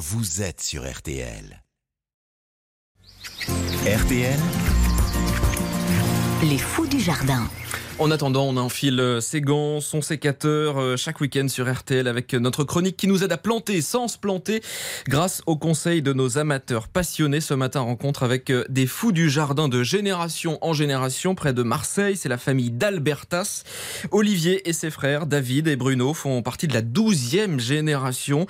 vous êtes sur RTL. RTL, Les fous du jardin. En attendant, on enfile euh, ses gants, son sécateur euh, chaque week-end sur RTL avec notre chronique qui nous aide à planter sans se planter grâce au conseil de nos amateurs passionnés. Ce matin, rencontre avec euh, des fous du jardin de génération en génération près de Marseille. C'est la famille d'Albertas. Olivier et ses frères, David et Bruno, font partie de la douzième génération.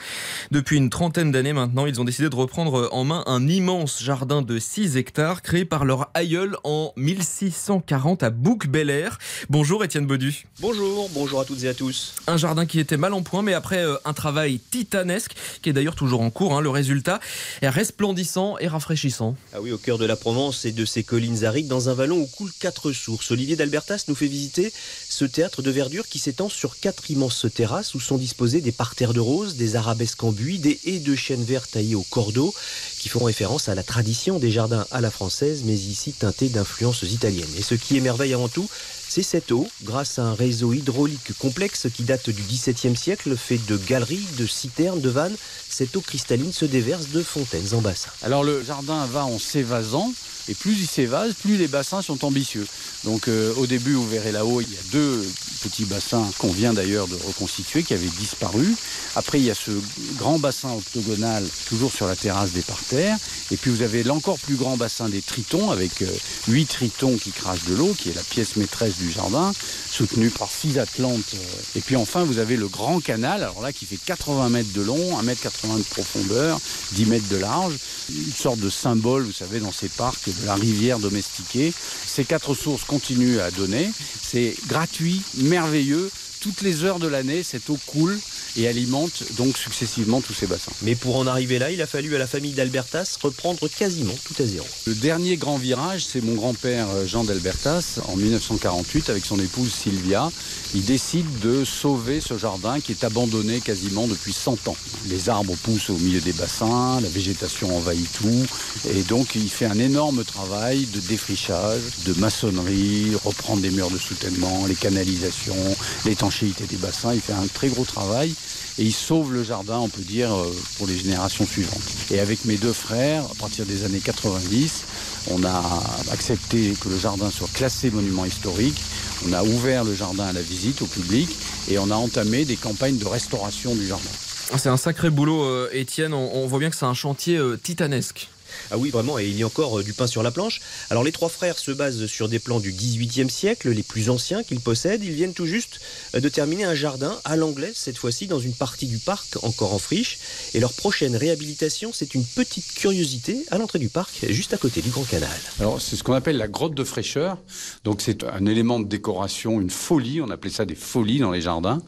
Depuis une trentaine d'années maintenant, ils ont décidé de reprendre en main un immense jardin de 6 hectares créé par leur aïeul en 1640 à Bouc-Bel-Air. Bonjour Étienne Bodu. Bonjour, bonjour à toutes et à tous. Un jardin qui était mal en point, mais après euh, un travail titanesque, qui est d'ailleurs toujours en cours, hein, le résultat est resplendissant et rafraîchissant. Ah oui, au cœur de la Provence et de ses collines arides, dans un vallon où coulent quatre sources. Olivier d'Albertas nous fait visiter ce théâtre de verdure qui s'étend sur quatre immenses terrasses où sont disposés des parterres de roses, des arabesques en buis, des haies de chêne vert taillées au cordeau, qui font référence à la tradition des jardins à la française, mais ici teintés d'influences italiennes. Et ce qui émerveille avant tout, c'est cette eau, grâce à un réseau hydraulique complexe qui date du XVIIe siècle, fait de galeries, de citernes, de vannes. Cette eau cristalline se déverse de fontaines en bassin. Alors le jardin va en s'évasant, et plus il s'évase, plus les bassins sont ambitieux. Donc euh, au début, vous verrez là-haut, il y a deux petits bassins qu'on vient d'ailleurs de reconstituer, qui avaient disparu. Après, il y a ce grand bassin octogonal, toujours sur la terrasse des parterres. Et puis vous avez l'encore plus grand bassin des tritons, avec euh, huit tritons qui crachent de l'eau, qui est la pièce maîtresse du jardin, soutenue par six atlantes. euh. Et puis enfin, vous avez le grand canal, alors là, qui fait 80 mètres de long, 1 mètre 80 de profondeur, 10 mètres de large. Une sorte de symbole, vous savez, dans ces parcs, la rivière domestiquée. Ces quatre sources continuent à donner. C'est gratuit, merveilleux. Toutes les heures de l'année, cette eau coule et alimente donc successivement tous ces bassins. Mais pour en arriver là, il a fallu à la famille d'Albertas reprendre quasiment tout à zéro. Le dernier grand virage, c'est mon grand-père euh, Jean d'Albertas, en 1948, avec son épouse Sylvia. Il décide de sauver ce jardin qui est abandonné quasiment depuis 100 ans. Les arbres poussent au milieu des bassins, la végétation envahit tout, et donc il fait un énorme travail de défrichage, de maçonnerie, reprendre des murs de soutènement, les canalisations, l'étanchéité des bassins. Il fait un très gros travail et il sauve le jardin, on peut dire, euh, pour les générations suivantes. Et avec mes deux frères, à partir des années 90, on a accepté que le jardin soit classé monument historique. On a ouvert le jardin à la visite au public et on a entamé des campagnes de restauration du jardin. Ah, C'est un sacré boulot, euh, Étienne. On, voit bien que c'est un chantier euh, titanesque. Ah oui, vraiment, et il y a encore euh, du pain sur la planche. Alors les trois frères se basent sur des plans du XVIIIe siècle, les plus anciens qu'ils possèdent. Ils viennent tout juste euh, de terminer un jardin à l'anglais, cette fois-ci dans une partie du parc encore en friche. Et leur prochaine réhabilitation, c'est une petite curiosité à l'entrée du parc, juste à côté du Grand Canal. Alors, c'est ce qu'on appelle la grotte de fraîcheur. Donc, c'est un élément de décoration, une folie. On appelait ça des folies dans les jardins,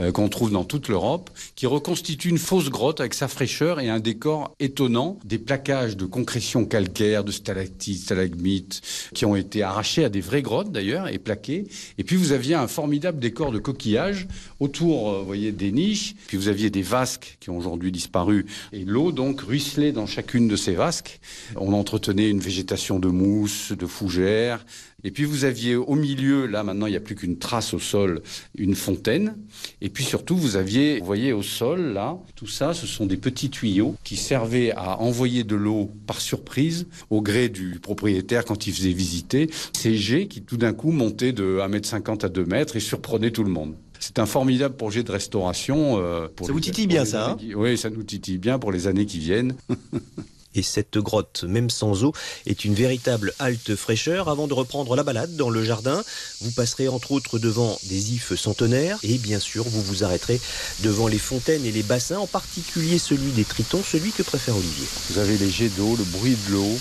euh, qu'on trouve dans toute l'Europe, qui reconstitue une fausse grotte avec sa fraîcheur et un décor étonnant. Des plaquages de concrétion calcaire, de stalactites, stalagmites, qui ont été arrachés à des vraies grottes d'ailleurs et plaqués. Et puis, vous aviez un formidable décor de coquillages autour, euh, vous voyez, des niches. Puis, vous aviez des vasques qui ont aujourd'hui disparu. Et l'eau, donc, ruisselait dans chacune de ces vasques. On entretenait une végétation de mousse, de fougères. Et puis vous aviez au milieu, là maintenant il n'y a plus qu'une trace au sol, une fontaine. Et puis surtout vous aviez, vous voyez au sol là, tout ça, ce sont des petits tuyaux qui servaient à envoyer de l'eau par surprise au gré du propriétaire quand il faisait visiter. Ces jets qui tout d'un coup montaient de 1m50 à 2 mètres et surprenaient tout le monde. C'est un formidable projet de restauration. euh, pour Ça vous titille bien, ça, hein qui- Oui, ça nous titille bien pour les années qui viennent. Et cette grotte, même sans eau, est une véritable halte fraîcheur. Avant de reprendre la balade dans le jardin, vous passerez entre autres devant des ifs centenaires et bien sûr vous vous arrêterez devant les fontaines et les bassins, en particulier celui des tritons, celui que préfère Olivier. Vous avez les jets d'eau, le bruit de l'eau,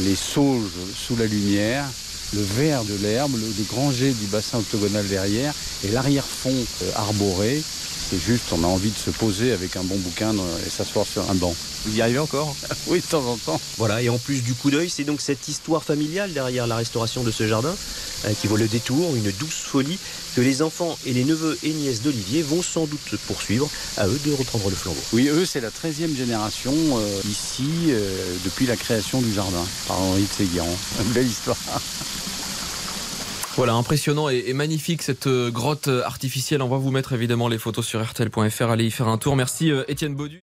les sauges sous la lumière, le vert de l'herbe, le, le grand jet du bassin octogonal derrière et l'arrière-fond euh, arboré. C'est juste, on a envie de se poser avec un bon bouquin dans- et s'asseoir sur un banc. Vous y arrivez encore? Oui, de temps en temps. Voilà, et en plus du coup d'œil, c'est donc cette histoire familiale derrière la restauration de ce jardin euh, qui vaut le détour, une douce folie que les enfants et les neveux et nièces d'Olivier vont sans doute poursuivre. À eux de reprendre le flambeau. Oui, eux, c'est la 13e génération euh, ici euh, depuis la création du jardin par Henri de belle histoire. Voilà, impressionnant et, magnifique cette euh, grotte euh, artificielle. On va vous mettre évidemment les photos sur RTL.fr. Allez y faire un tour. Merci euh, Étienne Baudu.